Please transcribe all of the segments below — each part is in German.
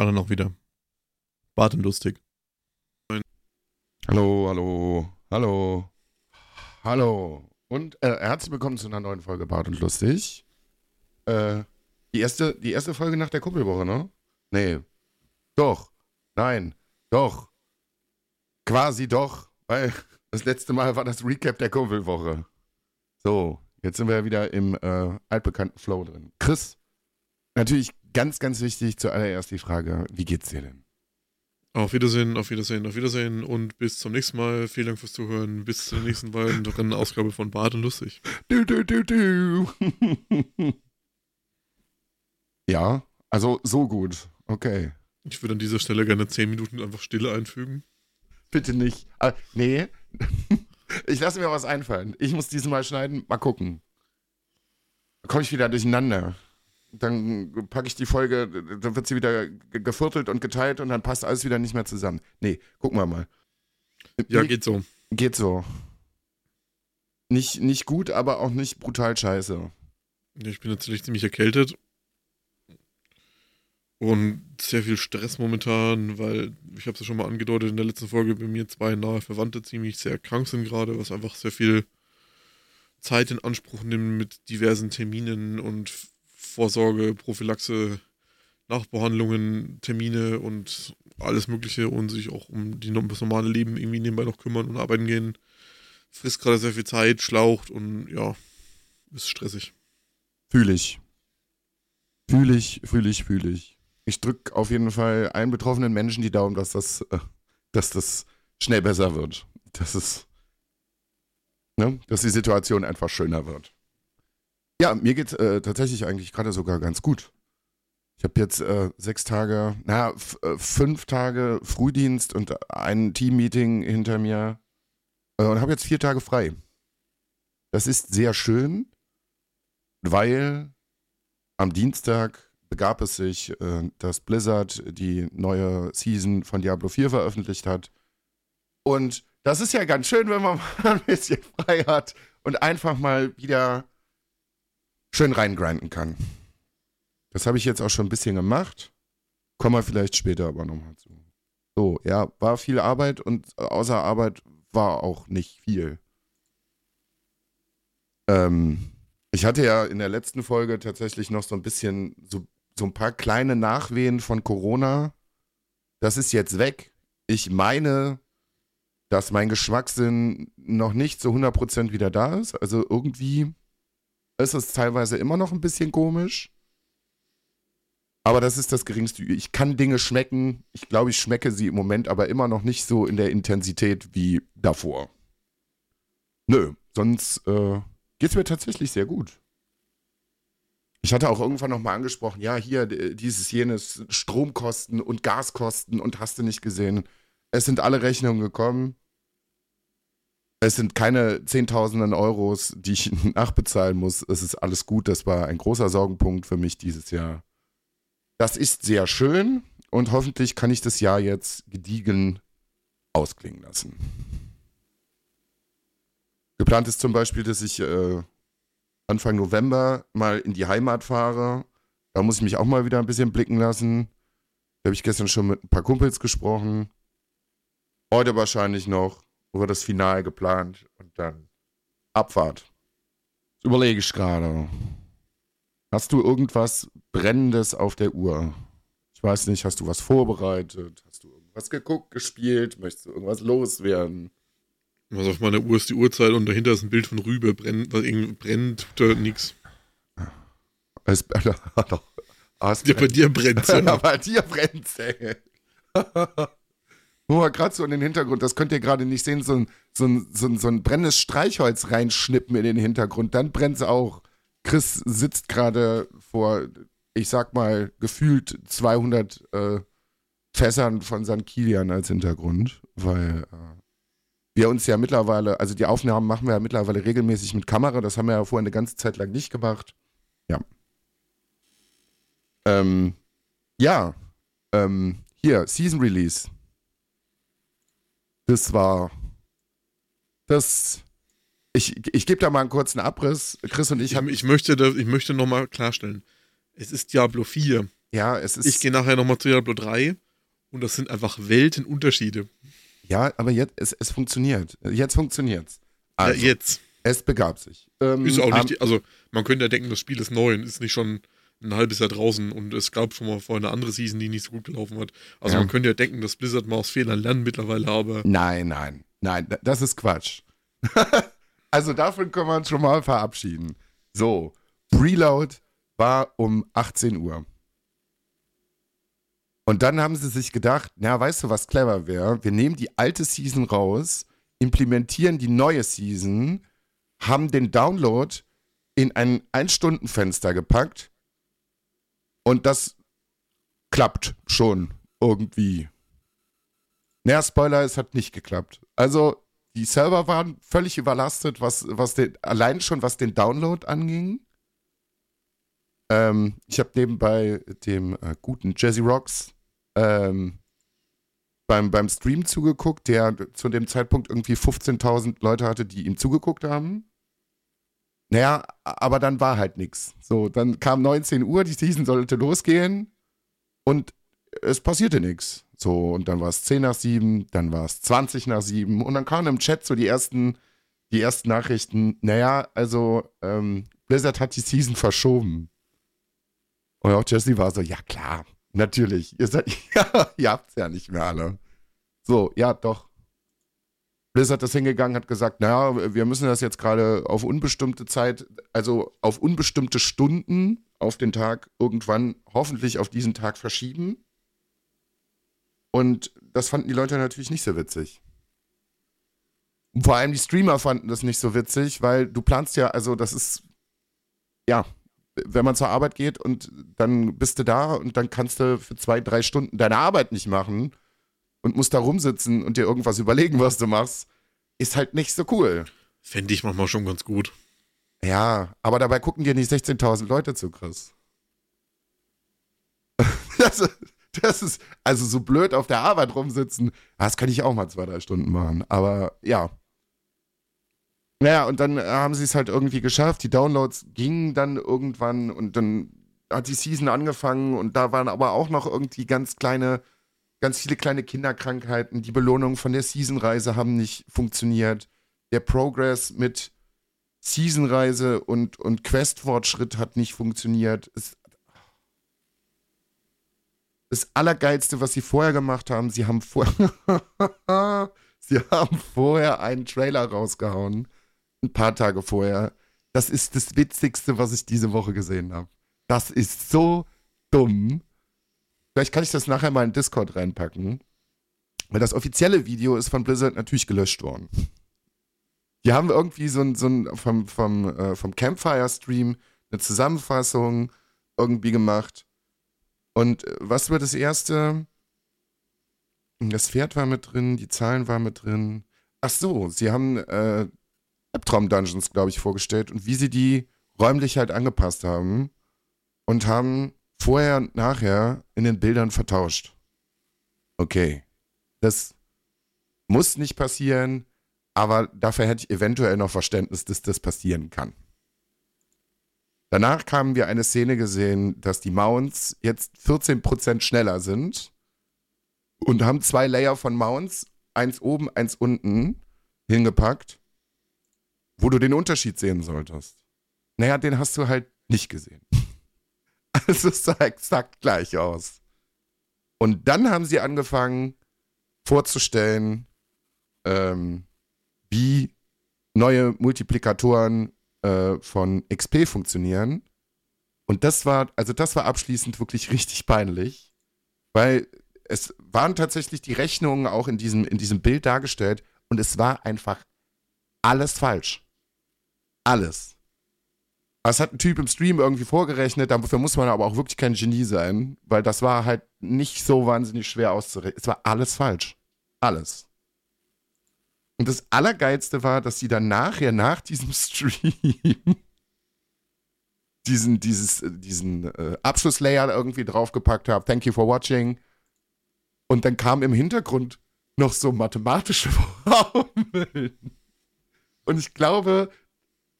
Alle noch wieder. Bart und lustig. Hallo, hallo, hallo, hallo. Und äh, herzlich willkommen zu einer neuen Folge Bart und lustig. Äh, die erste, die erste Folge nach der Kuppelwoche, ne? Nee. Doch. Nein. Doch. Quasi doch. Weil das letzte Mal war das Recap der Kuppelwoche. So, jetzt sind wir wieder im äh, altbekannten Flow drin. Chris, natürlich ganz, ganz wichtig zuallererst die Frage, wie geht's dir denn? Auf Wiedersehen, auf Wiedersehen, auf Wiedersehen und bis zum nächsten Mal. Vielen Dank fürs Zuhören. Bis zur nächsten weiteren Ausgabe von Bart und Lustig. Du, du, du, du. ja, also so gut. Okay. Ich würde an dieser Stelle gerne 10 Minuten einfach Stille einfügen. Bitte nicht. Ah, nee. Ich lasse mir was einfallen. Ich muss diesmal schneiden. Mal gucken. Komme ich wieder durcheinander. Dann packe ich die Folge, dann wird sie wieder ge- geviertelt und geteilt und dann passt alles wieder nicht mehr zusammen. Nee, gucken wir mal. Ja, geht so. geht so. Nicht, nicht gut, aber auch nicht brutal scheiße. Ich bin natürlich ziemlich erkältet. Und sehr viel Stress momentan, weil, ich habe es ja schon mal angedeutet in der letzten Folge, bei mir zwei nahe Verwandte ziemlich sehr krank sind gerade, was einfach sehr viel Zeit in Anspruch nimmt mit diversen Terminen und Vorsorge, Prophylaxe, Nachbehandlungen, Termine und alles Mögliche und sich auch um die, das normale Leben irgendwie nebenbei noch kümmern und arbeiten gehen. Frisst gerade sehr viel Zeit, schlaucht und ja, ist stressig. Fühle ich. Fühle ich, fühle ich, fühle ich. Ich drücke auf jeden Fall allen betroffenen Menschen die Daumen, dass das, äh, dass das schnell besser wird. Dass es, ne, dass die Situation einfach schöner wird. Ja, mir geht äh, tatsächlich eigentlich gerade sogar ganz gut. Ich habe jetzt äh, sechs Tage, na, äh, fünf Tage Frühdienst und ein Teammeeting hinter mir äh, und habe jetzt vier Tage frei. Das ist sehr schön, weil am Dienstag begab es sich, äh, dass Blizzard die neue Season von Diablo 4 veröffentlicht hat. Und das ist ja ganz schön, wenn man mal ein bisschen frei hat und einfach mal wieder schön reingrinden kann. Das habe ich jetzt auch schon ein bisschen gemacht. Kommen wir vielleicht später aber nochmal zu. So, ja, war viel Arbeit und außer Arbeit war auch nicht viel. Ähm, ich hatte ja in der letzten Folge tatsächlich noch so ein bisschen, so, so ein paar kleine Nachwehen von Corona. Das ist jetzt weg. Ich meine, dass mein Geschmackssinn noch nicht zu 100% wieder da ist. Also irgendwie ist es teilweise immer noch ein bisschen komisch. Aber das ist das geringste. Ich kann Dinge schmecken. Ich glaube, ich schmecke sie im Moment aber immer noch nicht so in der Intensität wie davor. Nö, sonst äh, geht es mir tatsächlich sehr gut. Ich hatte auch irgendwann nochmal angesprochen, ja, hier dieses, jenes Stromkosten und Gaskosten und hast du nicht gesehen. Es sind alle Rechnungen gekommen. Es sind keine Zehntausenden Euros, die ich nachbezahlen muss. Es ist alles gut. Das war ein großer Sorgenpunkt für mich dieses Jahr. Das ist sehr schön und hoffentlich kann ich das Jahr jetzt gediegen ausklingen lassen. Geplant ist zum Beispiel, dass ich äh, Anfang November mal in die Heimat fahre. Da muss ich mich auch mal wieder ein bisschen blicken lassen. Da habe ich gestern schon mit ein paar Kumpels gesprochen. Heute wahrscheinlich noch über das Finale geplant und dann Abfahrt. Das überlege ich gerade. Hast du irgendwas Brennendes auf der Uhr? Ich weiß nicht, hast du was vorbereitet? Hast du irgendwas geguckt, gespielt? Möchtest du irgendwas loswerden? Was auf meiner Uhr ist die Uhrzeit und dahinter ist ein Bild von Rübe. Brennt, was irgendwie brennt, tut da nix. Es, hast Ja, bei dir brennt Ja, ja. bei dir brennt's, ey. Nur mal gerade so in den Hintergrund, das könnt ihr gerade nicht sehen, so ein, so, ein, so, ein, so ein brennendes Streichholz reinschnippen in den Hintergrund, dann brennt's auch. Chris sitzt gerade vor, ich sag mal, gefühlt 200 äh, Fässern von St. Kilian als Hintergrund, weil äh, wir uns ja mittlerweile, also die Aufnahmen machen wir ja mittlerweile regelmäßig mit Kamera, das haben wir ja vorher eine ganze Zeit lang nicht gemacht. Ja. Ähm, ja, ähm, hier, Season Release. Das war. Das. Ich, ich gebe da mal einen kurzen Abriss. Chris und ich Ich, haben. ich möchte, da, ich möchte nochmal klarstellen. Es ist Diablo 4. ja, es ist. Ich gehe nachher nochmal zu Diablo 3 und das sind einfach Weltenunterschiede. Ja, aber jetzt, es, es funktioniert. Jetzt funktioniert's. Also, ja, jetzt. Es begab sich. Ähm, Ist auch nicht, die- also man könnte ja denken, das Spiel ist neu und ist nicht schon ein halbes Jahr draußen und es gab schon mal vorher eine andere Season, die nicht so gut gelaufen hat. Also Ja. man könnte ja denken, dass Blizzard mal aus Fehlern lernt mittlerweile, aber Nein, nein, nein, da- das ist Quatsch. also davon können wir uns schon mal verabschieden. So, Preload war um 18 Uhr. Und dann haben sie sich gedacht, na, weißt du, was clever wäre? Wir nehmen die alte Season raus, implementieren die neue Season, haben den Download in ein Ein-Stunden-Fenster gepackt und das klappt schon irgendwie. Naja, Spoiler, es hat nicht geklappt. Also, die Server waren völlig überlastet, was, was den, allein schon was den Download anging. Ähm, ich habe nebenbei dem äh, guten Jazzy Rocks ähm, beim, beim Stream zugeguckt, der zu dem Zeitpunkt irgendwie 15.000 Leute hatte, die ihm zugeguckt haben. Naja, aber dann war halt nichts. So, dann kam 19 Uhr, die Season sollte losgehen und es passierte nichts. So, und dann war es 10 nach 7, dann war es 20 nach 7 und dann kamen im Chat so die ersten, die ersten Nachrichten, naja, also ähm, Blizzard hat die Season verschoben. Und auch Jesse war so, ja klar, natürlich, ihr, seid, ja, ihr habt's ja nicht mehr alle. So, ja, doch. Blizzard ist hingegangen, hat gesagt, naja, wir müssen das jetzt gerade auf unbestimmte Zeit, also auf unbestimmte Stunden auf den Tag irgendwann hoffentlich auf diesen Tag verschieben. Und das fanden die Leute natürlich nicht so witzig. Und vor allem die Streamer fanden das nicht so witzig, weil du planst ja, also das ist, ja, wenn man zur Arbeit geht und dann bist du da und dann kannst du für zwei, drei Stunden deine Arbeit nicht machen und musst da rumsitzen und dir irgendwas überlegen, was du machst, ist halt nicht so cool. fände ich manchmal schon ganz gut. Ja, aber dabei gucken dir nicht 16.000 Leute zu, Chris. Das, ist- das ist, also so blöd auf der Arbeit rumsitzen, das kann ich auch mal zwei, drei Stunden machen. Aber ja. Naja, und dann äh, haben sie es halt irgendwie geschafft. Die Downloads gingen dann irgendwann und dann hat die Season angefangen und da waren aber auch noch irgendwie ganz kleine, ganz viele kleine Kinderkrankheiten. Die Belohnungen von der Seasonreise haben nicht funktioniert. Der Progress mit Seasonreise und, und Questfortschritt hat nicht funktioniert. Es, das Allergeilste, was sie vorher gemacht haben, sie haben vor sie haben vorher einen Trailer rausgehauen. Ein paar Tage vorher. Das ist das Witzigste, was ich diese Woche gesehen habe. Das ist so dumm. Vielleicht kann ich das nachher mal in Discord reinpacken. Weil das offizielle Video ist von Blizzard natürlich gelöscht worden. Die haben irgendwie so ein, so ein vom, vom, äh, vom Campfire-Stream eine Zusammenfassung irgendwie gemacht. Und äh, was war das erste? Das Pferd war mit drin, die Zahlen waren mit drin. Ach so, sie haben äh, Albtraum-Dungeons, glaube ich, vorgestellt und wie sie die räumlich halt angepasst haben und haben vorher und nachher in den Bildern vertauscht. Okay. Das muss nicht passieren, aber dafür hätte ich eventuell noch Verständnis, dass das passieren kann. Danach haben wir eine Szene gesehen, dass die Mounts jetzt 14% schneller sind und haben zwei Layer von Mounts, eins oben, eins unten, hingepackt, wo du den Unterschied sehen solltest. Naja, den hast du halt nicht gesehen. Also es sah exakt gleich aus. Und dann haben sie angefangen vorzustellen, ähm, wie neue Multiplikatoren äh, von XP funktionieren. Und das war, also das war abschließend wirklich richtig peinlich, weil es waren tatsächlich die Rechnungen auch in diesem, in diesem Bild dargestellt und es war einfach alles falsch. Alles. Das hat ein Typ im Stream irgendwie vorgerechnet, dafür muss man aber auch wirklich kein Genie sein, weil das war halt nicht so wahnsinnig schwer auszurechnen. Es war alles falsch. Alles. Und das Allergeilste war, dass sie dann nachher, nach diesem Stream, diesen, dieses, äh, diesen äh, Abschlusslayer irgendwie draufgepackt haben. Thank you for watching. Und dann kam im Hintergrund noch so mathematische Formeln. Und ich glaube,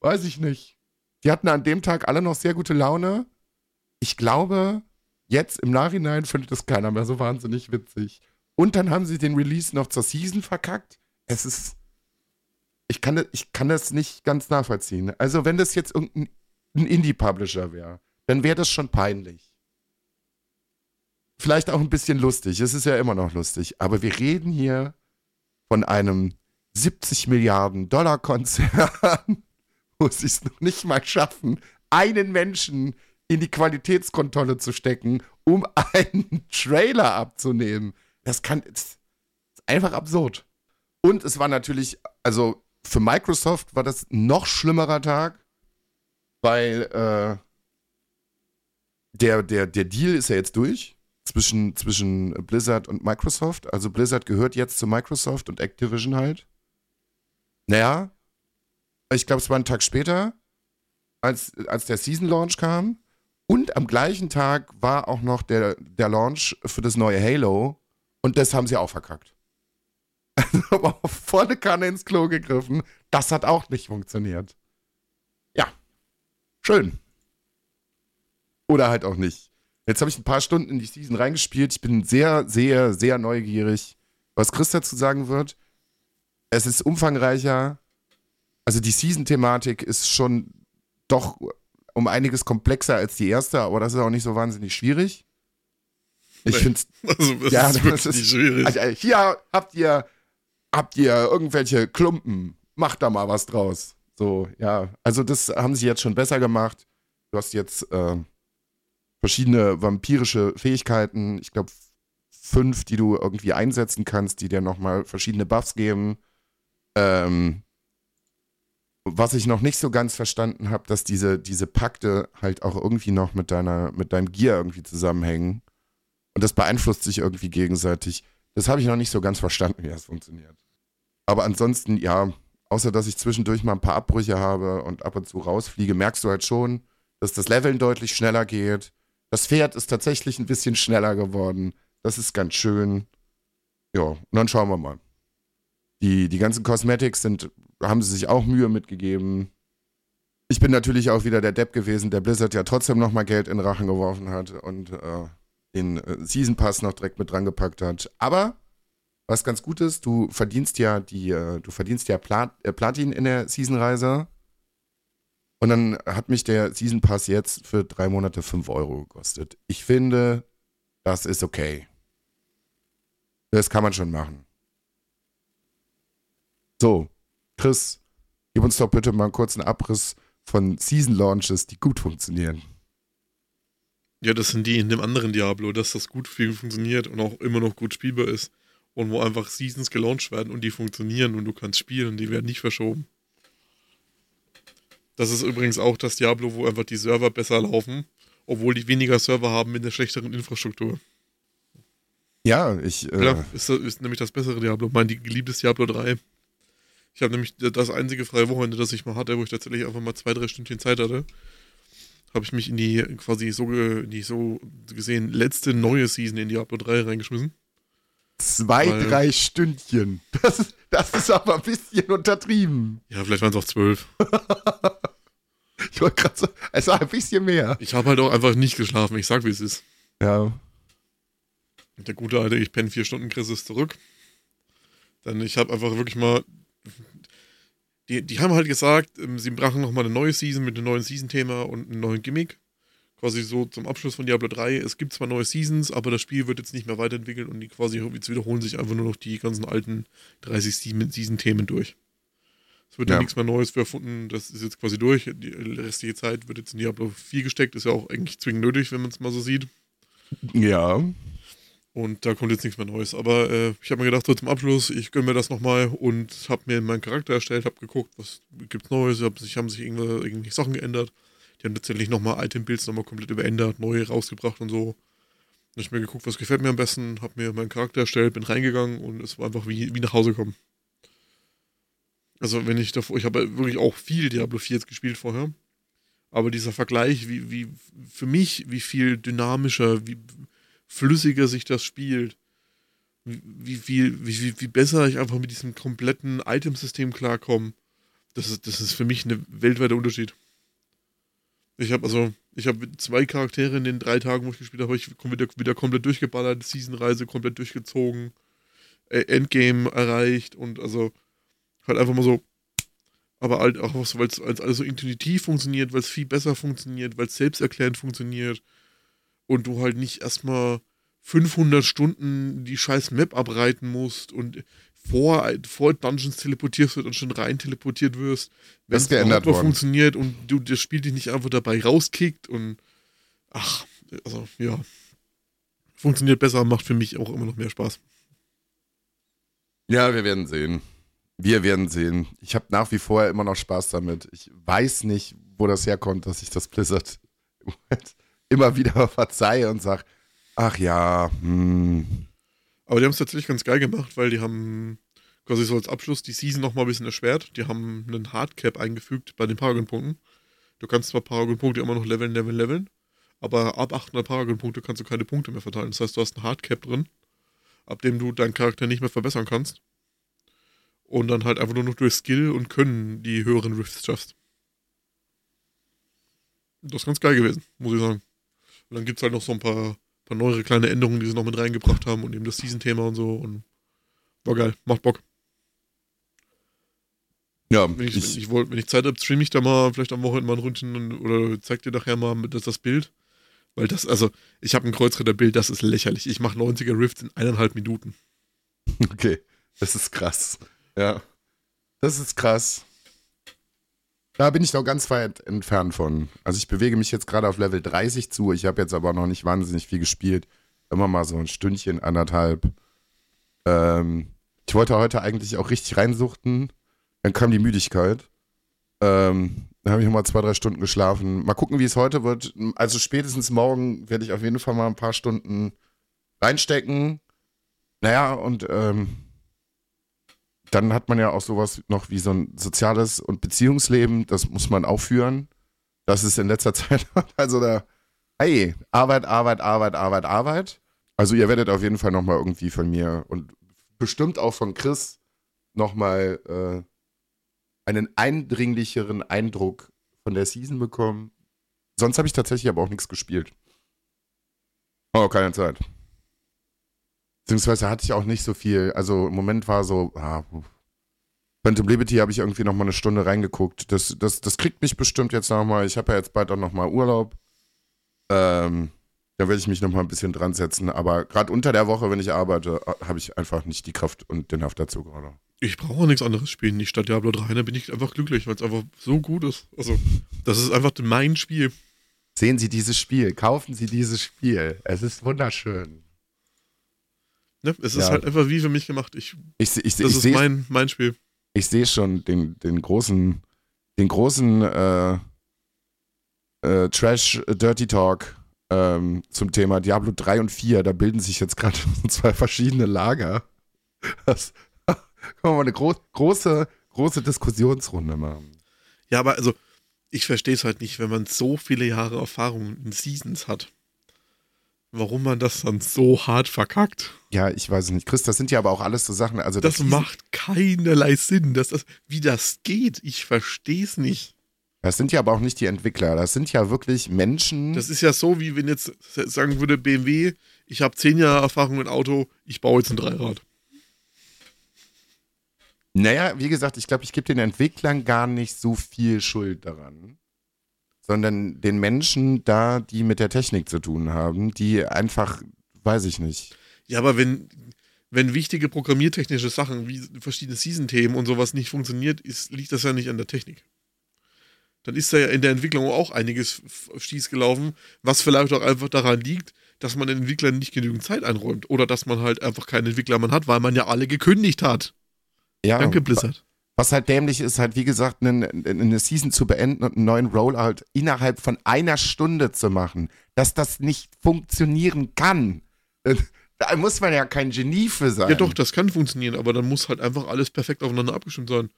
weiß ich nicht. Die hatten an dem Tag alle noch sehr gute Laune. Ich glaube, jetzt im Nachhinein findet das keiner mehr so wahnsinnig witzig. Und dann haben sie den Release noch zur Season verkackt. Es ist. Ich kann, das, ich kann das nicht ganz nachvollziehen. Also, wenn das jetzt irgendein Indie-Publisher wäre, dann wäre das schon peinlich. Vielleicht auch ein bisschen lustig. Es ist ja immer noch lustig. Aber wir reden hier von einem 70 Milliarden Dollar Konzern, wo sie es noch nicht mal schaffen, einen Menschen in die Qualitätskontrolle zu stecken, um einen Trailer abzunehmen. Das kann. Das ist einfach absurd. Und es war natürlich, also für Microsoft war das noch schlimmerer Tag, weil äh, der, der, der Deal ist ja jetzt durch zwischen, zwischen Blizzard und Microsoft. Also Blizzard gehört jetzt zu Microsoft und Activision halt. Naja, ich glaube, es war ein Tag später, als, als der Season Launch kam. Und am gleichen Tag war auch noch der, der Launch für das neue Halo. Und das haben sie auch verkackt. aber volle Kanne ins Klo gegriffen. Das hat auch nicht funktioniert. Ja. Schön. Oder halt auch nicht. Jetzt habe ich ein paar Stunden in die Season reingespielt. Ich bin sehr, sehr, sehr neugierig, was Chris dazu sagen wird. Es ist umfangreicher. Also die Season-Thematik ist schon doch um einiges komplexer als die erste, aber das ist auch nicht so wahnsinnig schwierig. Ich nee. finde also, das ja, ist das ist, schwierig. Also, hier habt ihr habt ihr irgendwelche Klumpen? Macht da mal was draus. So, ja. Also, das haben sie jetzt schon besser gemacht. Du hast jetzt äh, verschiedene vampirische Fähigkeiten. Ich glaube, fünf, die du irgendwie einsetzen kannst, die dir nochmal verschiedene Buffs geben. Ähm, was ich noch nicht so ganz verstanden habe, dass diese, diese Pakte halt auch irgendwie noch mit deiner, mit deinem Gear irgendwie zusammenhängen. Und das beeinflusst sich irgendwie gegenseitig. Das habe ich noch nicht so ganz verstanden, wie das funktioniert. Aber ansonsten, ja, außer dass ich zwischendurch mal ein paar Abbrüche habe und ab und zu rausfliege, merkst du halt schon, dass das Leveln deutlich schneller geht. Das Pferd ist tatsächlich ein bisschen schneller geworden. Das ist ganz schön. Ja, und dann schauen wir mal. Die, die ganzen Cosmetics sind, haben sie sich auch Mühe mitgegeben. Ich bin natürlich auch wieder der Depp gewesen, der Blizzard ja trotzdem nochmal Geld in Rachen geworfen hat und äh, den äh, Season Pass noch direkt mit dran gepackt hat. Aber was ganz gut ist, du verdienst ja die, äh, du verdienst ja Plat äh, Platin in der Season-Reise. Und dann hat mich der Season Pass jetzt für drei Monate 5 Euro gekostet. Ich finde, das ist okay. Das kann man schon machen. So, Chris, gib uns doch bitte mal einen kurzen Abriss von Season Launches, die gut funktionieren. Ja, das sind die in dem anderen Diablo, dass das gut funktioniert und auch immer noch gut spielbar ist. Und wo einfach Seasons gelauncht werden und die funktionieren und du kannst spielen, die werden nicht verschoben. Das ist übrigens auch das Diablo, wo einfach die Server besser laufen, obwohl die weniger Server haben mit der schlechteren Infrastruktur. Ja, ich. Äh ja, ist, ist nämlich das bessere Diablo, mein geliebtes Diablo 3. Ich habe nämlich das einzige freie Wochenende, das ich mal hatte, wo ich tatsächlich einfach mal zwei, drei Stündchen Zeit hatte habe ich mich in die quasi so, in die so gesehen letzte neue Season in Diablo 3 reingeschmissen. Zwei, Weil, drei Stündchen. Das, das ist aber ein bisschen untertrieben. Ja, vielleicht waren es auch zwölf. ich wollte gerade so, es war ein bisschen mehr. Ich habe halt auch einfach nicht geschlafen. Ich sag, wie es ist. Ja. Der gute alte, ich penne vier Stunden, Chris ist zurück. Dann ich habe einfach wirklich mal die, die haben halt gesagt, ähm, sie brachen nochmal eine neue Season mit einem neuen Season-Thema und einem neuen Gimmick. Quasi so zum Abschluss von Diablo 3. Es gibt zwar neue Seasons, aber das Spiel wird jetzt nicht mehr weiterentwickelt und die quasi jetzt wiederholen sich einfach nur noch die ganzen alten 30 Season-Themen durch. Es wird ja. nichts mehr Neues für erfunden, das ist jetzt quasi durch. Die restliche Zeit wird jetzt in Diablo 4 gesteckt, ist ja auch eigentlich zwingend nötig, wenn man es mal so sieht. Ja. Und da kommt jetzt nichts mehr Neues. Aber äh, ich habe mir gedacht, so zum Abschluss, ich gönne mir das nochmal und habe mir meinen Charakter erstellt, habe geguckt, was gibt's Neues, hab, sich haben sich irgendwie Sachen geändert. Die haben tatsächlich nochmal Item-Builds nochmal komplett überändert, neue rausgebracht und so. Ich habe mir geguckt, was gefällt mir am besten, habe mir meinen Charakter erstellt, bin reingegangen und es war einfach wie, wie nach Hause kommen. Also wenn ich davor, ich habe wirklich auch viel Diablo 4 jetzt gespielt vorher. Aber dieser Vergleich, wie, wie für mich, wie viel dynamischer, wie, flüssiger sich das spielt. Wie, wie, wie, wie besser ich einfach mit diesem kompletten Itemsystem klarkomme. Das ist, das ist für mich ein weltweiter Unterschied. Ich habe also, Ich habe zwei Charaktere in den drei Tagen, wo ich gespielt habe, ich wieder, wieder komplett durchgeballert, Seasonreise komplett durchgezogen, äh, Endgame erreicht und also halt einfach mal so. Aber halt auch, weil es alles so intuitiv funktioniert, weil es viel besser funktioniert, weil es selbsterklärend funktioniert und du halt nicht erstmal 500 Stunden die scheiß Map abreiten musst und vor, vor Dungeons teleportierst wird und schon rein teleportiert wirst, wenn es geändert worden. funktioniert und du das Spiel dich nicht einfach dabei rauskickt und ach, also ja, funktioniert besser, macht für mich auch immer noch mehr Spaß. Ja, wir werden sehen. Wir werden sehen. Ich habe nach wie vor immer noch Spaß damit. Ich weiß nicht, wo das herkommt, dass ich das Blizzard immer wieder verzeihe und sage, ach ja, hm, aber die haben es tatsächlich ganz geil gemacht, weil die haben quasi so als Abschluss die Season nochmal ein bisschen erschwert. Die haben einen Hardcap eingefügt bei den Paragon-Punkten. Du kannst zwar Paragon-Punkte immer noch leveln, leveln, leveln, aber ab 800 Paragon-Punkte kannst du keine Punkte mehr verteilen. Das heißt, du hast einen Hardcap drin, ab dem du deinen Charakter nicht mehr verbessern kannst. Und dann halt einfach nur noch durch Skill und Können die höheren Rifts schaffst. Das ist ganz geil gewesen, muss ich sagen. Und dann gibt es halt noch so ein paar paar neuere kleine Änderungen, die sie noch mit reingebracht haben und eben das Season-Thema und so. Und war geil, macht Bock. Ja, wenn ich, ich, ich wollt, wenn ich Zeit habe, streame ich da mal vielleicht am Wochenende mal ein Ründchen oder zeig dir nachher mal das, das Bild. Weil das, also, ich habe ein Kreuzritterbild, das ist lächerlich. Ich mache 90er Rifts in eineinhalb Minuten. Okay, das ist krass. Ja. Das ist krass. Da bin ich noch ganz weit entfernt von. Also ich bewege mich jetzt gerade auf Level 30 zu. Ich habe jetzt aber noch nicht wahnsinnig viel gespielt. Immer mal so ein Stündchen, anderthalb. Ähm, ich wollte heute eigentlich auch richtig reinsuchten. Dann kam die Müdigkeit. Ähm, dann habe ich nochmal zwei, drei Stunden geschlafen. Mal gucken, wie es heute wird. Also spätestens morgen werde ich auf jeden Fall mal ein paar Stunden reinstecken. Naja, und ähm, dann hat man ja auch sowas noch wie so ein soziales und Beziehungsleben, das muss man auch führen. Das ist in letzter Zeit, also da, hey, Arbeit, Arbeit, Arbeit, Arbeit, Arbeit. Also ihr werdet auf jeden Fall nochmal irgendwie von mir und bestimmt auch von Chris nochmal äh, einen eindringlicheren Eindruck von der Season bekommen. Sonst habe ich tatsächlich aber auch nichts gespielt. Oh, keine Zeit. Beziehungsweise hatte ich auch nicht so viel. Also im Moment war so, ah, Phantom Liberty habe ich irgendwie noch mal eine Stunde reingeguckt. Das, das, das kriegt mich bestimmt jetzt noch mal. Ich habe ja jetzt bald auch noch mal Urlaub. Ähm, da werde ich mich noch mal ein bisschen dran setzen. Aber gerade unter der Woche, wenn ich arbeite, habe ich einfach nicht die Kraft und den Haft dazu gerade. Ich brauche nichts anderes spielen. Nicht statt Diablo 3, da bin ich einfach glücklich, weil es einfach so gut ist. Also, das ist einfach mein Spiel. Sehen Sie dieses Spiel, kaufen Sie dieses Spiel. Es ist wunderschön. Ne? Es ist ja. halt einfach wie für mich gemacht. Ich, ich, ich, das ist mein, mein Spiel. Ich sehe schon den, den großen, den großen äh, äh, Trash Dirty Talk ähm, zum Thema Diablo 3 und 4. Da bilden sich jetzt gerade zwei verschiedene Lager. Das kann man mal eine gro große, große Diskussionsrunde machen. Ja, aber also, ich verstehe es halt nicht, wenn man so viele Jahre Erfahrung in Seasons hat warum man das dann so hart verkackt. Ja, ich weiß es nicht. Chris, das sind ja aber auch alles so Sachen. Also das, das macht keinerlei Sinn. Dass das, wie das geht, ich verstehe es nicht. Das sind ja aber auch nicht die Entwickler. Das sind ja wirklich Menschen. Das ist ja so, wie wenn jetzt sagen würde BMW, ich habe zehn Jahre Erfahrung mit Auto, ich baue jetzt ein Dreirad. Naja, wie gesagt, ich glaube, ich gebe den Entwicklern gar nicht so viel Schuld daran sondern den Menschen da, die mit der Technik zu tun haben, die einfach, weiß ich nicht. Ja, aber wenn, wenn wichtige programmiertechnische Sachen wie verschiedene Season-Themen und sowas nicht funktioniert, ist, liegt das ja nicht an der Technik. Dann ist da ja in der Entwicklung auch einiges stieß gelaufen, was vielleicht auch einfach daran liegt, dass man den Entwicklern nicht genügend Zeit einräumt oder dass man halt einfach keinen Entwickler mehr hat, weil man ja alle gekündigt hat. Ja, Danke, Blizzard. Was halt dämlich ist, halt wie gesagt, eine, eine Season zu beenden und einen neuen Rollout innerhalb von einer Stunde zu machen, dass das nicht funktionieren kann. Da muss man ja kein Genie für sein. Ja doch, das kann funktionieren, aber dann muss halt einfach alles perfekt aufeinander abgestimmt sein.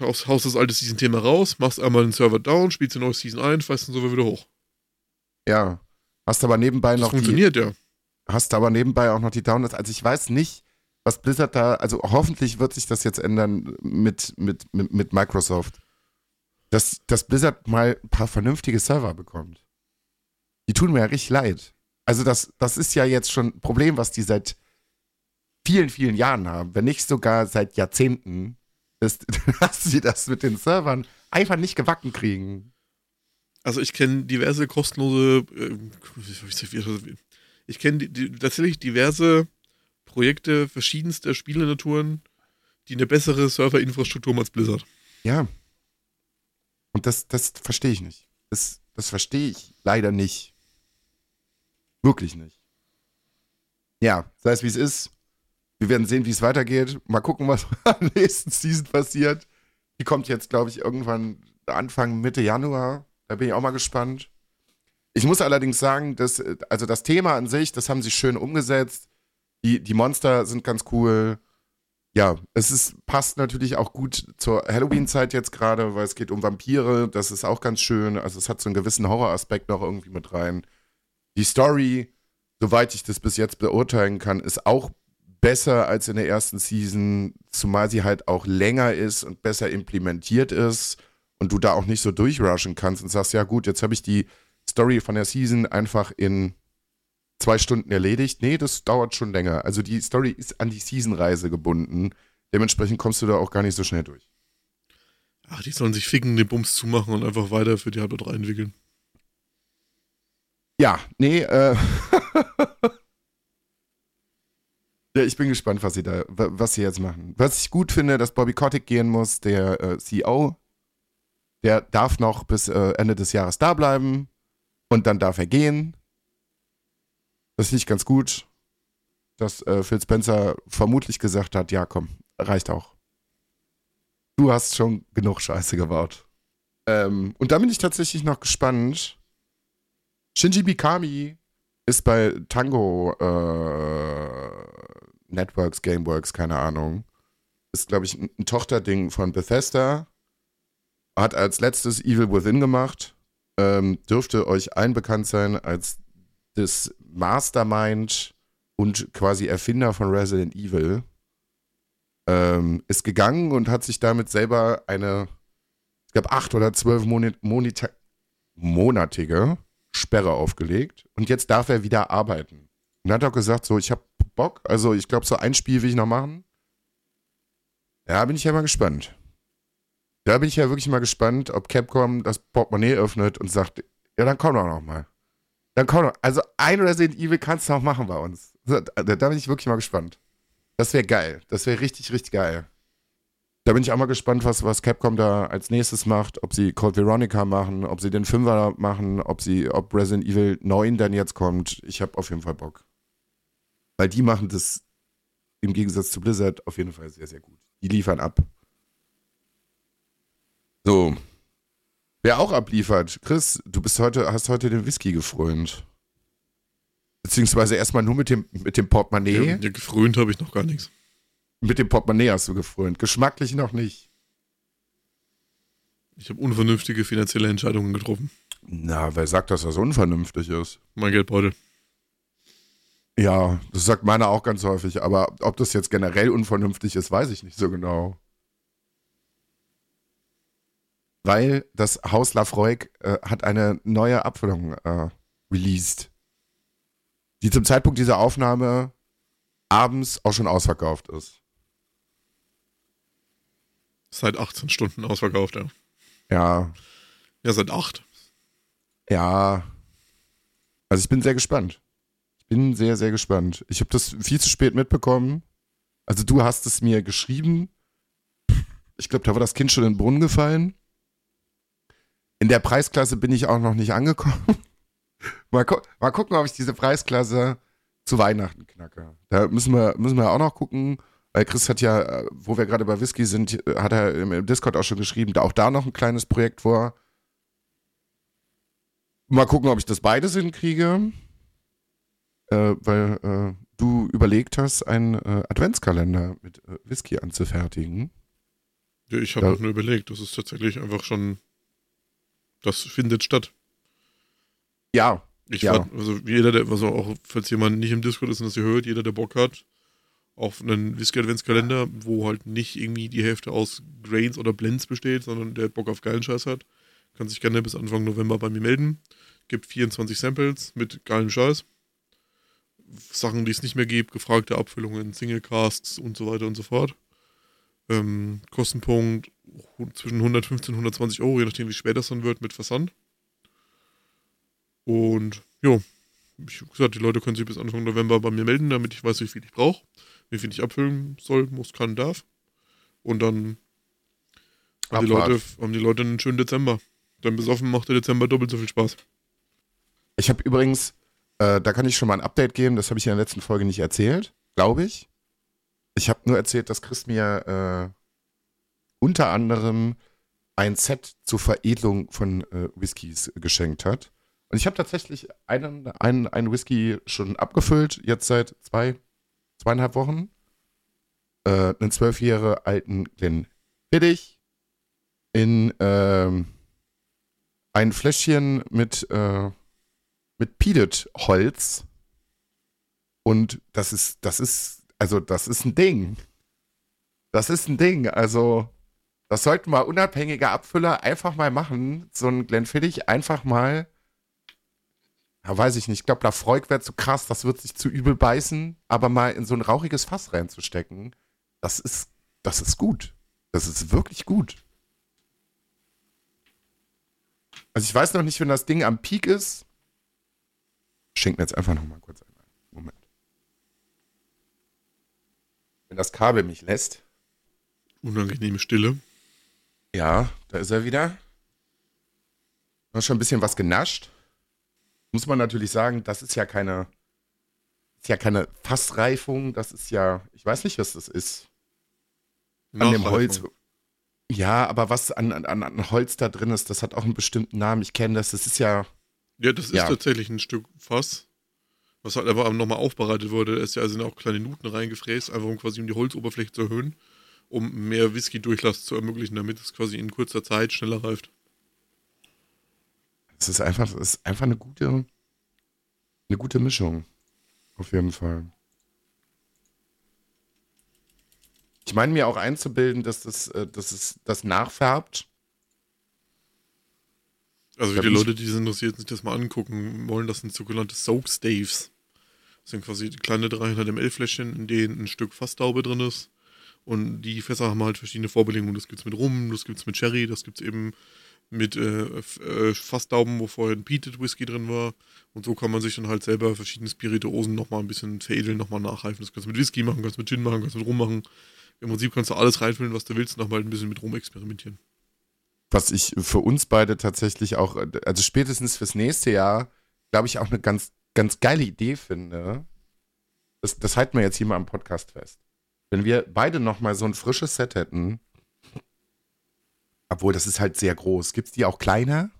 Haust, haust das alte Season-Thema raus, machst einmal den Server down, spielst ein neues Season ein, fährst den Server wieder hoch. Ja. Hast aber nebenbei das noch. Funktioniert, die, ja. Hast aber nebenbei auch noch die Downloads. Also ich weiß nicht, was Blizzard da, also hoffentlich wird sich das jetzt ändern mit, mit, mit, mit Microsoft. dass, dass Blizzard mal ein paar vernünftige Server bekommt. Die tun mir ja richtig leid. Also das, das ist ja jetzt schon ein Problem, was die seit vielen, vielen Jahren haben, wenn nicht sogar seit Jahrzehnten, ist, dass sie das mit den Servern einfach nicht gewacken kriegen. Also ich kenne diverse kostenlose, äh, ich kenne tatsächlich diverse Projekte verschiedenster Spielenaturen, die eine bessere Serverinfrastruktur haben als Blizzard. Ja. Und das, das verstehe ich nicht. Das, das verstehe ich leider nicht. Wirklich nicht. Ja, sei es wie es ist. Wir werden sehen, wie es weitergeht. Mal gucken, was am nächsten Season passiert. Die kommt jetzt, glaube ich, irgendwann Anfang, Mitte Januar. Da bin ich auch mal gespannt. Ich muss allerdings sagen, dass, also das Thema an sich, das haben sie schön umgesetzt. Die, die Monster sind ganz cool. Ja, es ist, passt natürlich auch gut zur Halloween-Zeit jetzt gerade, weil es geht um Vampire. Das ist auch ganz schön. Also es hat so einen gewissen Horroraspekt noch irgendwie mit rein. Die Story, soweit ich das bis jetzt beurteilen kann, ist auch besser als in der ersten Season, zumal sie halt auch länger ist und besser implementiert ist und du da auch nicht so durchrushen kannst und sagst, ja gut, jetzt habe ich die Story von der Season einfach in zwei Stunden erledigt. Nee, das dauert schon länger. Also die Story ist an die Season-Reise gebunden. Dementsprechend kommst du da auch gar nicht so schnell durch. Ach, die sollen sich ficken, den Bums zumachen und einfach weiter für die Halbzeit entwickeln. Ja, nee, äh. Ja, ich bin gespannt, was sie da, was sie jetzt machen. Was ich gut finde, dass Bobby Kotick gehen muss, der äh, CEO, der darf noch bis äh, Ende des Jahres da bleiben und dann darf er gehen. Das finde ich ganz gut, dass äh, Phil Spencer vermutlich gesagt hat, ja komm, reicht auch. Du hast schon genug Scheiße gebaut. Ähm, und da bin ich tatsächlich noch gespannt. Shinji Mikami ist bei Tango äh, Networks, Gameworks, keine Ahnung. Ist, glaube ich, ein, Tochterding von Bethesda. Hat als letztes Evil Within gemacht. Ähm, dürfte euch allen bekannt sein als das Mastermind und quasi Erfinder von Resident Evil. Ähm, ist gegangen und hat sich damit selber eine, ich glaube, acht oder zwölf Monat, monatige Sperre aufgelegt. Und jetzt darf er wieder arbeiten. Und hat auch gesagt, so, ich habe Bock. Also ich glaube, so ein Spiel will ich noch machen. Ja, bin ich ja mal gespannt. Da bin ich ja wirklich mal gespannt, ob Capcom das Portemonnaie öffnet und sagt, ja, dann komm doch noch mal. Dann komm doch. Also ein Resident Evil kannst du noch machen bei uns. Da, da bin ich wirklich mal gespannt. Das wäre geil. Das wäre richtig, richtig geil. Da bin ich auch mal gespannt, was, was Capcom da als nächstes macht. Ob sie Code Veronica machen, ob sie den Fünfer machen, ob sie, ob Resident Evil 9 dann jetzt kommt. Ich habe auf jeden Fall Bock. Weil die machen das im Gegensatz zu Blizzard auf jeden Fall sehr, sehr gut. Die liefern ab. So. Wer auch abliefert, Chris, du bist heute, hast heute den Whisky gefrönt. Beziehungsweise erstmal nur mit dem, mit dem Portemonnaie. Ja, gefrönt habe ich noch gar nichts. Mit dem Portemonnaie hast du gefrönt. Geschmacklich noch nicht. Ich habe unvernünftige finanzielle Entscheidungen getroffen. Na, wer sagt, dass das unvernünftig ist? Mein Geldbeutel. Ja, das sagt meiner auch ganz häufig, aber ob das jetzt generell unvernünftig ist, weiß ich nicht so genau. Weil das Haus Lafroig äh, hat eine neue Abfüllung äh, released, die zum Zeitpunkt dieser Aufnahme abends auch schon ausverkauft ist. Seit 18 Stunden ausverkauft, ja. Ja. Ja, seit 8. Ja. Also ich bin sehr gespannt bin sehr, sehr gespannt. Ich habe das viel zu spät mitbekommen. Also du hast es mir geschrieben. Ich glaube, da war das Kind schon in den Brunnen gefallen. In der Preisklasse bin ich auch noch nicht angekommen. mal, gu mal gucken, ob ich diese Preisklasse zu Weihnachten knacke. Da müssen wir, müssen wir auch noch gucken. Weil Chris hat ja, wo wir gerade bei Whisky sind, hat er im Discord auch schon geschrieben, da auch da noch ein kleines Projekt vor. Mal gucken, ob ich das beides hinkriege äh, weil äh, du überlegt hast, einen äh, Adventskalender mit äh, Whisky anzufertigen. Ja, ich habe nur überlegt, das ist tatsächlich einfach schon, das findet statt. Ja. Ich ja. Fand, also jeder, der, also auch falls jemand nicht im Discord ist und das ihr hört, jeder, der Bock hat auf einen Whisky Adventskalender, wo halt nicht irgendwie die Hälfte aus Grains oder Blends besteht, sondern der Bock auf geilen Scheiß hat, kann sich gerne bis Anfang November bei mir melden. Gibt 24 Samples mit geilem Scheiß. Sachen, die es nicht mehr gibt, gefragte Abfüllungen, Single Casks und so weiter und so fort. Ähm, Kostenpunkt zwischen 115 und 120 Euro, je nachdem wie schwer das dann wird mit Versand. Und jo, ich habe gesagt, die Leute können sich bis Anfang November bei mir melden, damit ich weiß, wie viel ich brauche, wie viel ich abfüllen soll, muss, kann, darf. Und dann haben die, Leute, haben die Leute einen schönen Dezember. Dann besoffen macht der Dezember doppelt so viel Spaß. Ich habe übrigens, äh, da kann ich schon mal ein Update geben, das habe ich in der letzten Folge nicht erzählt, glaube ich. Ich habe nur erzählt, dass Chris mir äh, unter anderem ein Set zur Veredelung von äh, Whiskys geschenkt hat. Und ich habe tatsächlich einen, einen, einen Whisky schon abgefüllt, jetzt seit zwei, zweieinhalb Wochen. Äh, einen zwölf Jahre alten Glen Fiddich in ähm, ein Fläschchen mit, äh, mit Peated-Holz. Und das ist, das ist, also das ist ein Ding. Das ist ein Ding. Also, das sollten mal unabhängige Abfüller einfach mal machen. So ein Glenfiddich einfach mal ja, weiß ich nicht. Ich glaube, Lafroig wäre zu krass, das wird sich zu übel beißen, aber mal in so ein rauchiges Fass reinzustecken, das ist, das ist gut. Das ist wirklich gut. Also ich weiß noch nicht, wenn das Ding am Peak ist. Schenken jetzt einfach noch mal kurz ein. Moment. Wenn das Kabel mich lässt. Unangenehme Stille. Ja, da ist er wieder. Noch schon ein bisschen was genascht muss man natürlich sagen, das ist ja keine, ist ja keine Fassreifung, das ist ja, ich weiß nicht, was das ist. An dem Holz. Ja, aber was an, an, an Holz da drin ist, das hat auch einen bestimmten Namen. Ich kenne das, das ist ja. Ja, das ist ja. tatsächlich ein Stück Fass, was halt aber nochmal aufbereitet wurde. Da ist ja also auch kleine Nuten reingefräst, einfach um quasi um die Holzoberfläche zu erhöhen, um mehr Whisky-Durchlass zu ermöglichen, damit es quasi in kurzer Zeit schneller reift. Es ist einfach, es ist einfach eine gute, eine gute Mischung. Auf jeden Fall. Ich meine mir auch einzubilden, dass das, äh, dass es das nachfärbt. Also für die Leute, die es interessiert, sich das mal angucken wollen, das sind sogenannte Soak Staves. Das sind quasi kleine 300 ml Fläschchen, in denen ein Stück Fassdaube drin ist. Und die Fässer haben halt verschiedene Vorbelegungen. Das gibt es mit Rum, das gibt es mit Cherry, das gibt es eben mit äh, äh, Fassdauben, wo vorher ein Peated Whisky drin war. Und so kann man sich dann halt selber verschiedene Spirituosen nochmal ein bisschen veredeln, nochmal nachreifen. Das kannst du mit Whisky machen, kannst du mit Gin machen, kannst du mit Rum machen. Im Prinzip kannst du alles reinfüllen, was du willst, nochmal ein bisschen mit Rum experimentieren. Was ich für uns beide tatsächlich auch, also spätestens fürs nächste Jahr, glaube ich, auch eine ganz, ganz geile Idee finde. Das, das halten wir jetzt hier mal am Podcast fest. Wenn wir beide nochmal so ein frisches Set hätten, obwohl, das ist halt sehr groß. Gibt es die auch kleiner?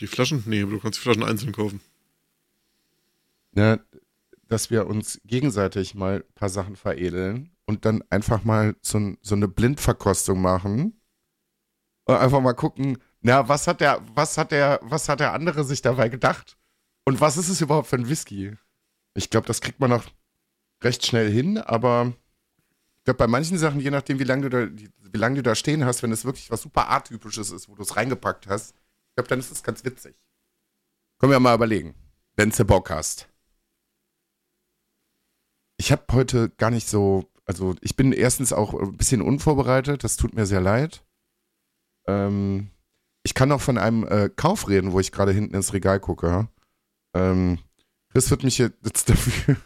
Die Flaschen? Nee, du kannst die Flaschen einzeln kaufen. Ne, dass wir uns gegenseitig mal ein paar Sachen veredeln und dann einfach mal so, so eine Blindverkostung machen. Und einfach mal gucken, na, was hat der, was hat der, was hat der andere sich dabei gedacht? Und was ist es überhaupt für ein Whisky? Ich glaube, das kriegt man noch recht schnell hin, aber ich glaube, bei manchen Sachen, je nachdem, wie lange du da, du da stehen hast, wenn es wirklich was super atypisches ist, wo du es reingepackt hast, ich glaube, dann ist es ganz witzig. Können wir mal überlegen, wenn du Bock hast. Ich habe heute gar nicht so, also ich bin erstens auch ein bisschen unvorbereitet, das tut mir sehr leid. Ähm, ich kann auch von einem äh, Kauf reden, wo ich gerade hinten ins Regal gucke. Ähm, Chris wird mich jetzt dafür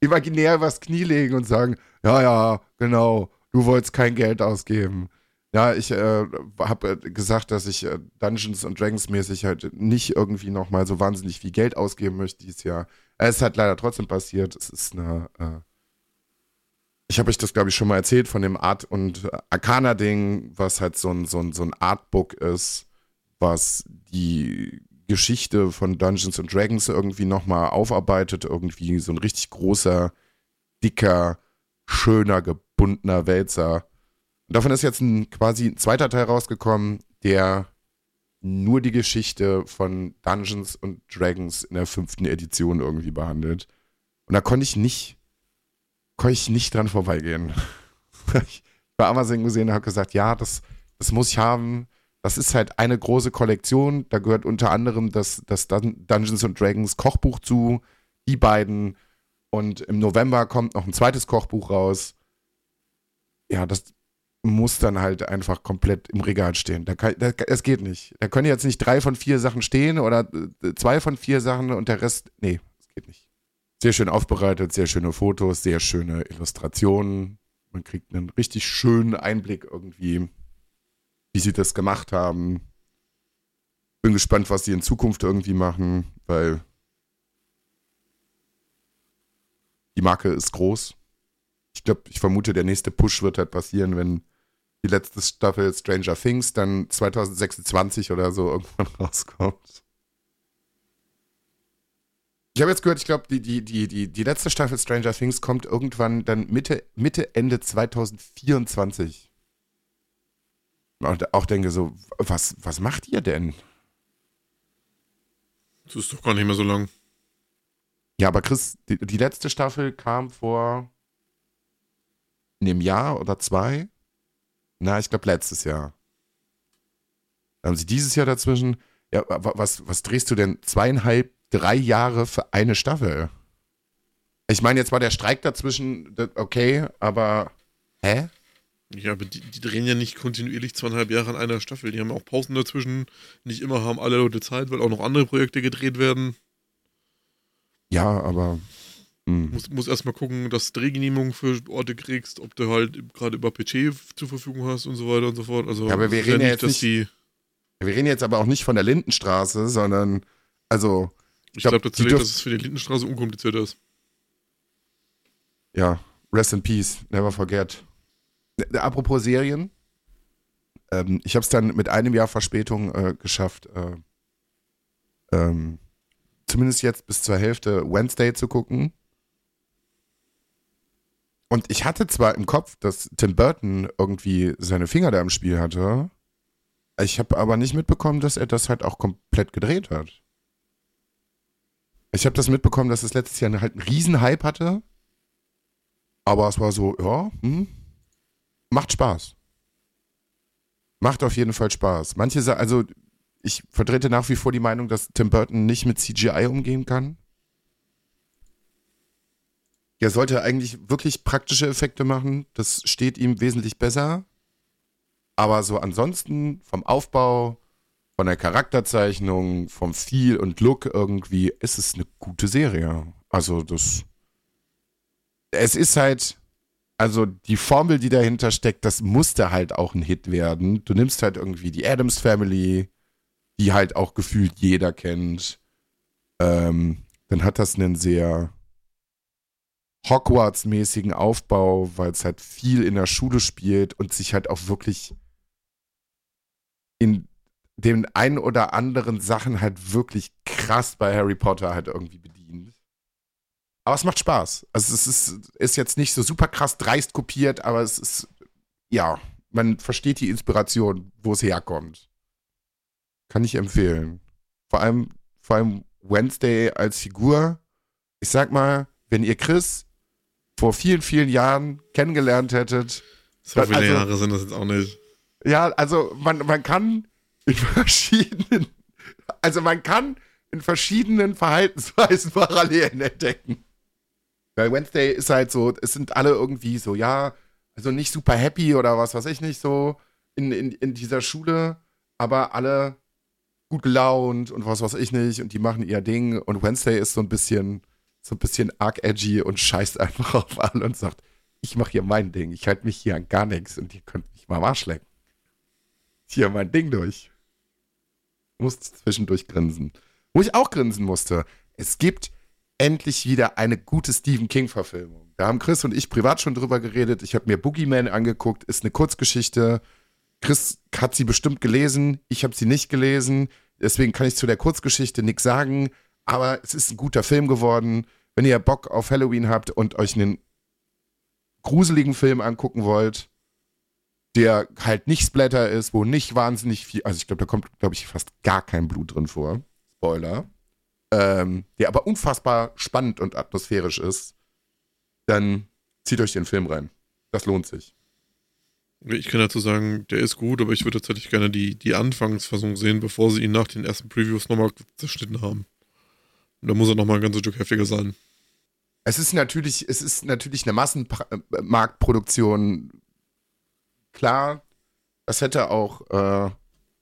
imaginär übers Knie legen und sagen, ja, ja, genau, du wolltest kein Geld ausgeben. Ja, ich äh, habe äh, gesagt, dass ich äh, Dungeons and Dragons mäßig halt nicht irgendwie nochmal so wahnsinnig viel Geld ausgeben möchte dieses Jahr. Es hat leider trotzdem passiert. Es ist eine. Äh, ich habe euch das, glaube ich, schon mal erzählt von dem Art- und Arcana-Ding, was halt so ein, so, ein, so ein Artbook ist, was die Geschichte von Dungeons and Dragons irgendwie nochmal aufarbeitet. Irgendwie so ein richtig großer, dicker, schöner, gebundener Wälzer. Und davon ist jetzt ein quasi ein zweiter Teil rausgekommen, der nur die Geschichte von Dungeons und Dragons in der fünften Edition irgendwie behandelt. Und da konnte ich nicht, konnte ich nicht dran vorbeigehen. ich bei Amazon gesehen und habe gesagt, ja, das, das muss ich haben. Das ist halt eine große Kollektion. Da gehört unter anderem das, das Dungeons and Dragons Kochbuch zu. Die beiden. Und im November kommt noch ein zweites Kochbuch raus. Ja, das muss dann halt einfach komplett im Regal stehen. Da kann, da, das geht nicht. Da können jetzt nicht drei von vier Sachen stehen oder äh, zwei von vier Sachen und der Rest. Nee, das geht nicht. Sehr schön aufbereitet, sehr schöne Fotos, sehr schöne Illustrationen. Man kriegt einen richtig schönen Einblick irgendwie, wie sie das gemacht haben. Bin gespannt, was sie in Zukunft irgendwie machen, weil die Marke ist groß. Ich glaube, ich vermute, der nächste Push wird halt passieren, wenn die letzte Staffel Stranger Things dann 2026 oder so irgendwann rauskommt. Ich habe jetzt gehört, ich glaube, die, die, die, die, die letzte Staffel Stranger Things kommt irgendwann dann Mitte, Mitte, Ende 2024. Auch denke so, was, was macht ihr denn? Das ist doch gar nicht mehr so lang. Ja, aber Chris, die, die letzte Staffel kam vor einem Jahr oder zwei. Na, ich glaube letztes Jahr. Dann haben sie dieses Jahr dazwischen. Ja, was, was drehst du denn? Zweieinhalb, drei Jahre für eine Staffel? Ich meine, jetzt war der Streik dazwischen, okay, aber hä? Ja, aber die, die, drehen ja nicht kontinuierlich zweieinhalb Jahre an einer Staffel. Die haben auch Pausen dazwischen. Nicht immer haben alle Leute Zeit, weil auch noch andere Projekte gedreht werden. Ja, aber. Hm. Muss, muss erstmal gucken, dass du Drehgenehmigungen für Orte kriegst, ob du halt gerade über Budget zur Verfügung hast und so weiter und so fort. Also, ja, aber wir reden ja jetzt nicht, Wir reden jetzt aber auch nicht von der Lindenstraße, sondern. Also. Ich glaube glaub, tatsächlich, dass es für die Lindenstraße unkomplizierter ist. Ja, rest in peace, never forget. Äh, apropos Serien. Ähm, ich habe es dann mit einem Jahr Verspätung äh, geschafft, äh, ähm, zumindest jetzt bis zur Hälfte Wednesday zu gucken. Und ich hatte zwar im Kopf, dass Tim Burton irgendwie seine Finger da im Spiel hatte. Ich habe aber nicht mitbekommen, dass er das halt auch komplett gedreht hat. Ich habe das mitbekommen, dass es letztes Jahr halt einen Riesenhype hatte. Aber es war so, ja, hm, macht Spaß. Macht auf jeden Fall Spaß. Manche sagen, also ich vertrete nach wie vor die Meinung, dass Tim Burton nicht mit CGI umgehen kann. Er sollte eigentlich wirklich praktische Effekte machen. Das steht ihm wesentlich besser. Aber so ansonsten vom Aufbau, von der Charakterzeichnung, vom Feel und Look irgendwie ist es eine gute Serie. Also das. Es ist halt also die Formel, die dahinter steckt, das musste halt auch ein Hit werden. Du nimmst halt irgendwie die Adams Family, die halt auch gefühlt jeder kennt. Ähm, dann hat das einen sehr Hogwarts-mäßigen Aufbau, weil es halt viel in der Schule spielt und sich halt auch wirklich in den ein oder anderen Sachen halt wirklich krass bei Harry Potter halt irgendwie bedient. Aber es macht Spaß. Also es ist, ist jetzt nicht so super krass dreist kopiert, aber es ist, ja, man versteht die Inspiration, wo es herkommt. Kann ich empfehlen. Vor allem, vor allem Wednesday als Figur. Ich sag mal, wenn ihr Chris vor vielen, vielen Jahren kennengelernt hättet. So viele also, Jahre sind das jetzt auch nicht. Ja, also man, man kann in verschiedenen, also man kann in verschiedenen Verhaltensweisen Parallelen entdecken. Weil Wednesday ist halt so, es sind alle irgendwie so, ja, also nicht super happy oder was weiß ich nicht so in, in, in dieser Schule, aber alle gut gelaunt und was weiß ich nicht und die machen ihr Ding und Wednesday ist so ein bisschen, so ein bisschen arg edgy und scheißt einfach auf alle und sagt, ich mache hier mein Ding, ich halte mich hier an gar nichts und ihr könnt mich mal Arsch lecken. Hier mein Ding durch. Musste zwischendurch grinsen. Wo ich auch grinsen musste, es gibt endlich wieder eine gute Stephen King-Verfilmung. Da haben Chris und ich privat schon drüber geredet. Ich habe mir Boogeyman angeguckt, ist eine Kurzgeschichte. Chris hat sie bestimmt gelesen, ich habe sie nicht gelesen. Deswegen kann ich zu der Kurzgeschichte nichts sagen. Aber es ist ein guter Film geworden. Wenn ihr Bock auf Halloween habt und euch einen gruseligen Film angucken wollt, der halt nicht Splatter ist, wo nicht wahnsinnig viel, also ich glaube, da kommt, glaube ich, fast gar kein Blut drin vor. Spoiler. Ähm, der aber unfassbar spannend und atmosphärisch ist, dann zieht euch den Film rein. Das lohnt sich. Ich kann dazu sagen, der ist gut, aber ich würde tatsächlich gerne die, die Anfangsfassung sehen, bevor sie ihn nach den ersten Previews nochmal zerschnitten haben. Und da muss er nochmal ein ganzes Stück heftiger sein. Es ist natürlich, es ist natürlich eine Massenmarktproduktion. Klar, das hätte auch, äh,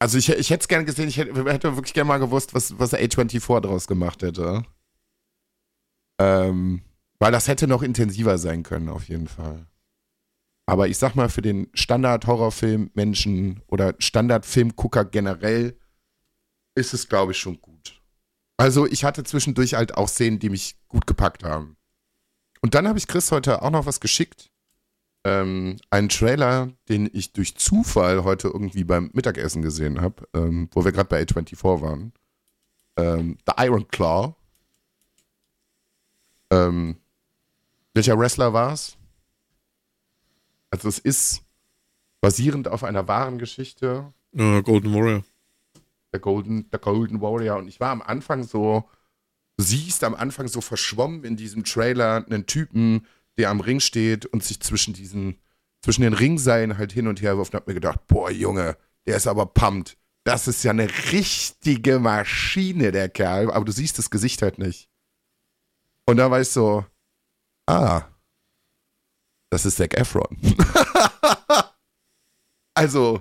also ich, ich hätte es gerne gesehen, ich hätte, hätte, wirklich gerne mal gewusst, was, was A24 daraus gemacht hätte. Ähm, weil das hätte noch intensiver sein können, auf jeden Fall. Aber ich sag mal, für den Standard-Horrorfilm-Menschen oder Standard-Filmgucker generell ist es, glaube ich, schon gut. Also ich hatte zwischendurch halt auch Szenen, die mich gut gepackt haben. Und dann habe ich Chris heute auch noch was geschickt. Ähm, einen Trailer, den ich durch Zufall heute irgendwie beim Mittagessen gesehen habe, ähm, wo wir gerade bei A24 waren. Ähm, The Iron Claw. Ähm, welcher Wrestler war es? Also es ist basierend auf einer wahren Geschichte. Uh, Golden Warrior. Der Golden, der Golden Warrior. Und ich war am Anfang so, du siehst am Anfang so verschwommen in diesem Trailer einen Typen, der am Ring steht und sich zwischen diesen, zwischen den Ringseilen halt hin und her wirft und hab mir gedacht, boah, Junge, der ist aber pumped. Das ist ja eine richtige Maschine, der Kerl. Aber du siehst das Gesicht halt nicht. Und da war ich so, ah, das ist Zac Efron. also,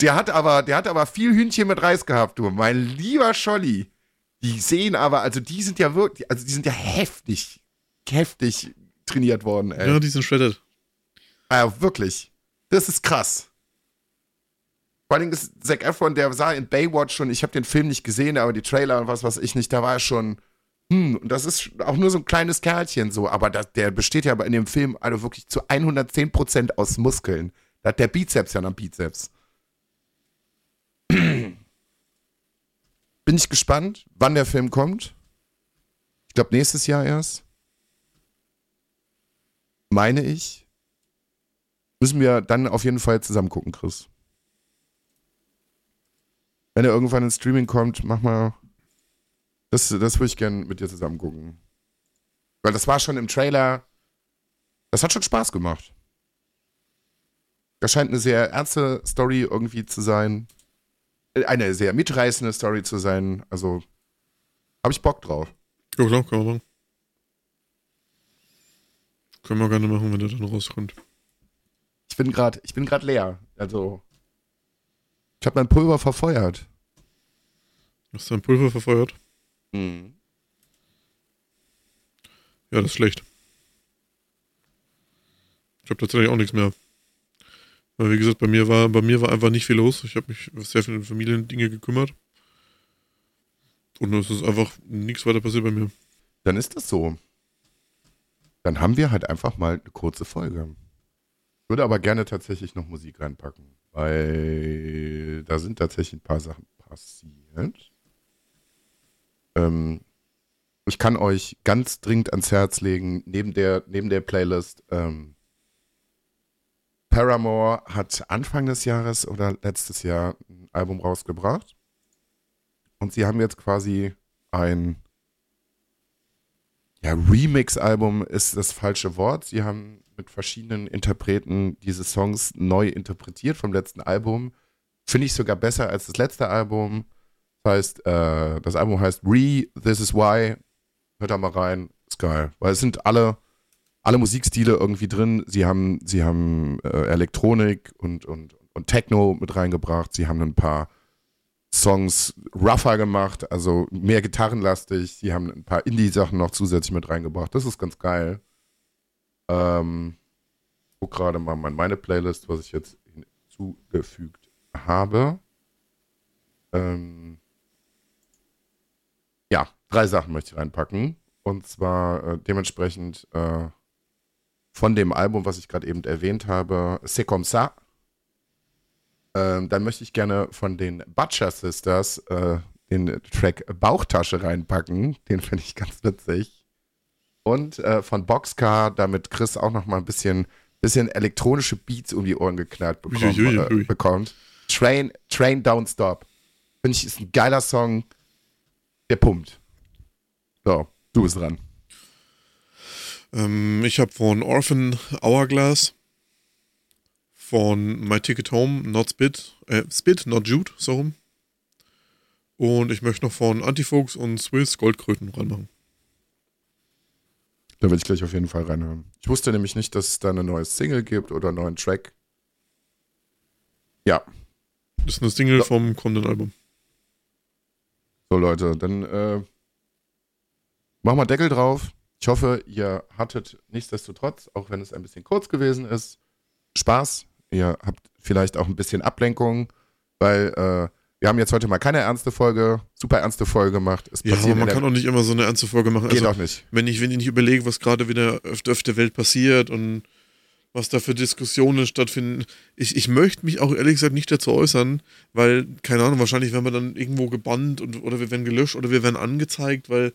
der hat aber, der hat aber viel Hühnchen mit Reis gehabt, du. Mein lieber Scholli. Die sehen aber, also die sind ja wirklich, also die sind ja heftig, heftig trainiert worden, ey. Ja, die sind shredded. Ja, wirklich. Das ist krass. Vor allem ist Zac Efron, der sah in Baywatch schon, ich habe den Film nicht gesehen, aber die Trailer und was weiß ich nicht, da war er schon hm, und das ist auch nur so ein kleines Kerlchen so, aber das, der besteht ja aber in dem Film also wirklich zu 110% aus Muskeln. Da hat der Bizeps ja noch Bizeps. Bin ich gespannt, wann der Film kommt. Ich glaube, nächstes Jahr erst. Meine ich. Müssen wir dann auf jeden Fall zusammen gucken, Chris. Wenn er irgendwann ins Streaming kommt, mach mal das, das würde ich gerne mit dir zusammen gucken. Weil das war schon im Trailer. Das hat schon Spaß gemacht. Das scheint eine sehr ernste Story irgendwie zu sein. Äh, eine sehr mitreißende Story zu sein. Also habe ich Bock drauf. Ja, klar, können wir machen. Können wir gerne machen, wenn der dann rauskommt. Ich bin gerade, ich bin gerade leer. Also ich habe mein Pulver verfeuert. Hast du dein Pulver verfeuert? Mhm. Ja, das ist schlecht. Ich habe tatsächlich auch nichts mehr. Weil wie gesagt, bei mir war, bei mir war einfach nicht viel los. Ich habe mich sehr viel um Familiendinge gekümmert. Und es ist einfach nichts weiter passiert bei mir. Dann ist das so. Dann haben wir halt einfach mal eine kurze Folge. Ich würde aber gerne tatsächlich noch Musik reinpacken, weil da sind tatsächlich ein paar Sachen passiert. Ähm, ich kann euch ganz dringend ans Herz legen, neben der, neben der Playlist, ähm, Paramore hat Anfang des Jahres oder letztes Jahr ein Album rausgebracht. Und sie haben jetzt quasi ein ja, Remix-Album ist das falsche Wort. Sie haben mit verschiedenen Interpreten diese Songs neu interpretiert vom letzten Album. Finde ich sogar besser als das letzte Album. Das heißt, äh, das Album heißt Re, This Is Why. Hört da mal rein, ist geil. Weil es sind alle, alle Musikstile irgendwie drin. Sie haben, sie haben äh, Elektronik und, und, und Techno mit reingebracht. Sie haben ein paar Songs rougher gemacht, also mehr gitarrenlastig. Sie haben ein paar Indie-Sachen noch zusätzlich mit reingebracht. Das ist ganz geil. Ähm, guck gerade mal meine Playlist, was ich jetzt hinzugefügt habe. Ähm, ja, drei Sachen möchte ich reinpacken. Und zwar äh, dementsprechend äh, von dem Album, was ich gerade eben erwähnt habe, C'est comme ça. Ähm, dann möchte ich gerne von den Butcher Sisters äh, den Track Bauchtasche reinpacken. Den finde ich ganz witzig. Und äh, von Boxcar, damit Chris auch noch mal ein bisschen bisschen elektronische Beats um die Ohren geknallt bekommen, Uiuiui. äh, bekommt. Train, Train Don't Stop. Finde ich, ist ein geiler Song. Der pumpt. So, du bist dran. Ähm, ich habe von Orphan Hourglass, von My Ticket Home, Not Spit, äh, Spit, Not Jude, so rum. Und ich möchte noch von Antifuchs und Swiss Goldkröten reinmachen. Da will ich gleich auf jeden Fall reinhören. Ich wusste nämlich nicht, dass es da eine neue Single gibt oder einen neuen Track. Ja, Das ist eine Single So. vom kommenden Album. so Leute, dann äh, machen wir Deckel drauf. Ich hoffe, ihr hattet nichtsdestotrotz, auch wenn es ein bisschen kurz gewesen ist, Spaß. Ihr habt vielleicht auch ein bisschen Ablenkung, weil äh, wir haben jetzt heute mal keine ernste Folge, super ernste Folge gemacht. Es Ja, aber man kann auch nicht immer so eine ernste Folge machen. geht Also, auch nicht. wenn ich, wenn ich nicht überlege, was gerade wieder auf, der Welt passiert und was da für Diskussionen stattfinden. Ich, ich möchte mich auch ehrlich gesagt nicht dazu äußern, weil, keine Ahnung, wahrscheinlich werden wir dann irgendwo gebannt und, oder wir werden gelöscht oder wir werden angezeigt, weil.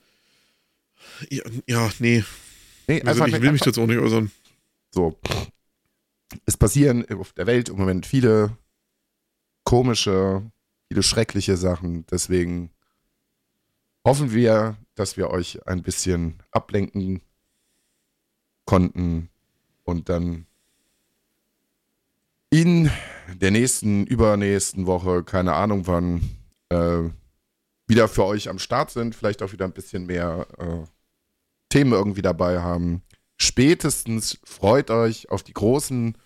Ja, ja nee. Nee, Also ich will mich dazu auch nicht äußern. So. Es passieren auf der Welt im Moment viele komische, viele schreckliche Sachen. Deswegen hoffen wir, dass wir euch ein bisschen ablenken konnten und dann in der nächsten, übernächsten Woche, keine Ahnung wann, äh, wieder für euch am Start sind. Vielleicht auch wieder ein bisschen mehr äh, Themen irgendwie dabei haben spätestens freut euch auf die großen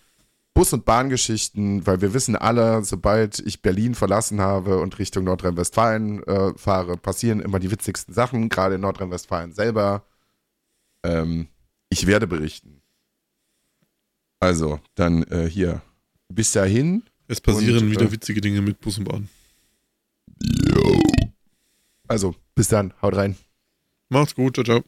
Bus- und Bahngeschichten, weil wir wissen alle, sobald ich Berlin verlassen habe und Richtung Nordrhein-Westfalen äh, fahre, passieren immer die witzigsten Sachen, gerade in Nordrhein-Westfalen selber. Ähm, ich werde berichten. Also, dann äh, hier. Bis dahin. Es passieren Und, wieder äh, witzige Dinge mit Bus und Bahn. Also, bis dann. Haut rein. Macht's gut, ciao, ciao.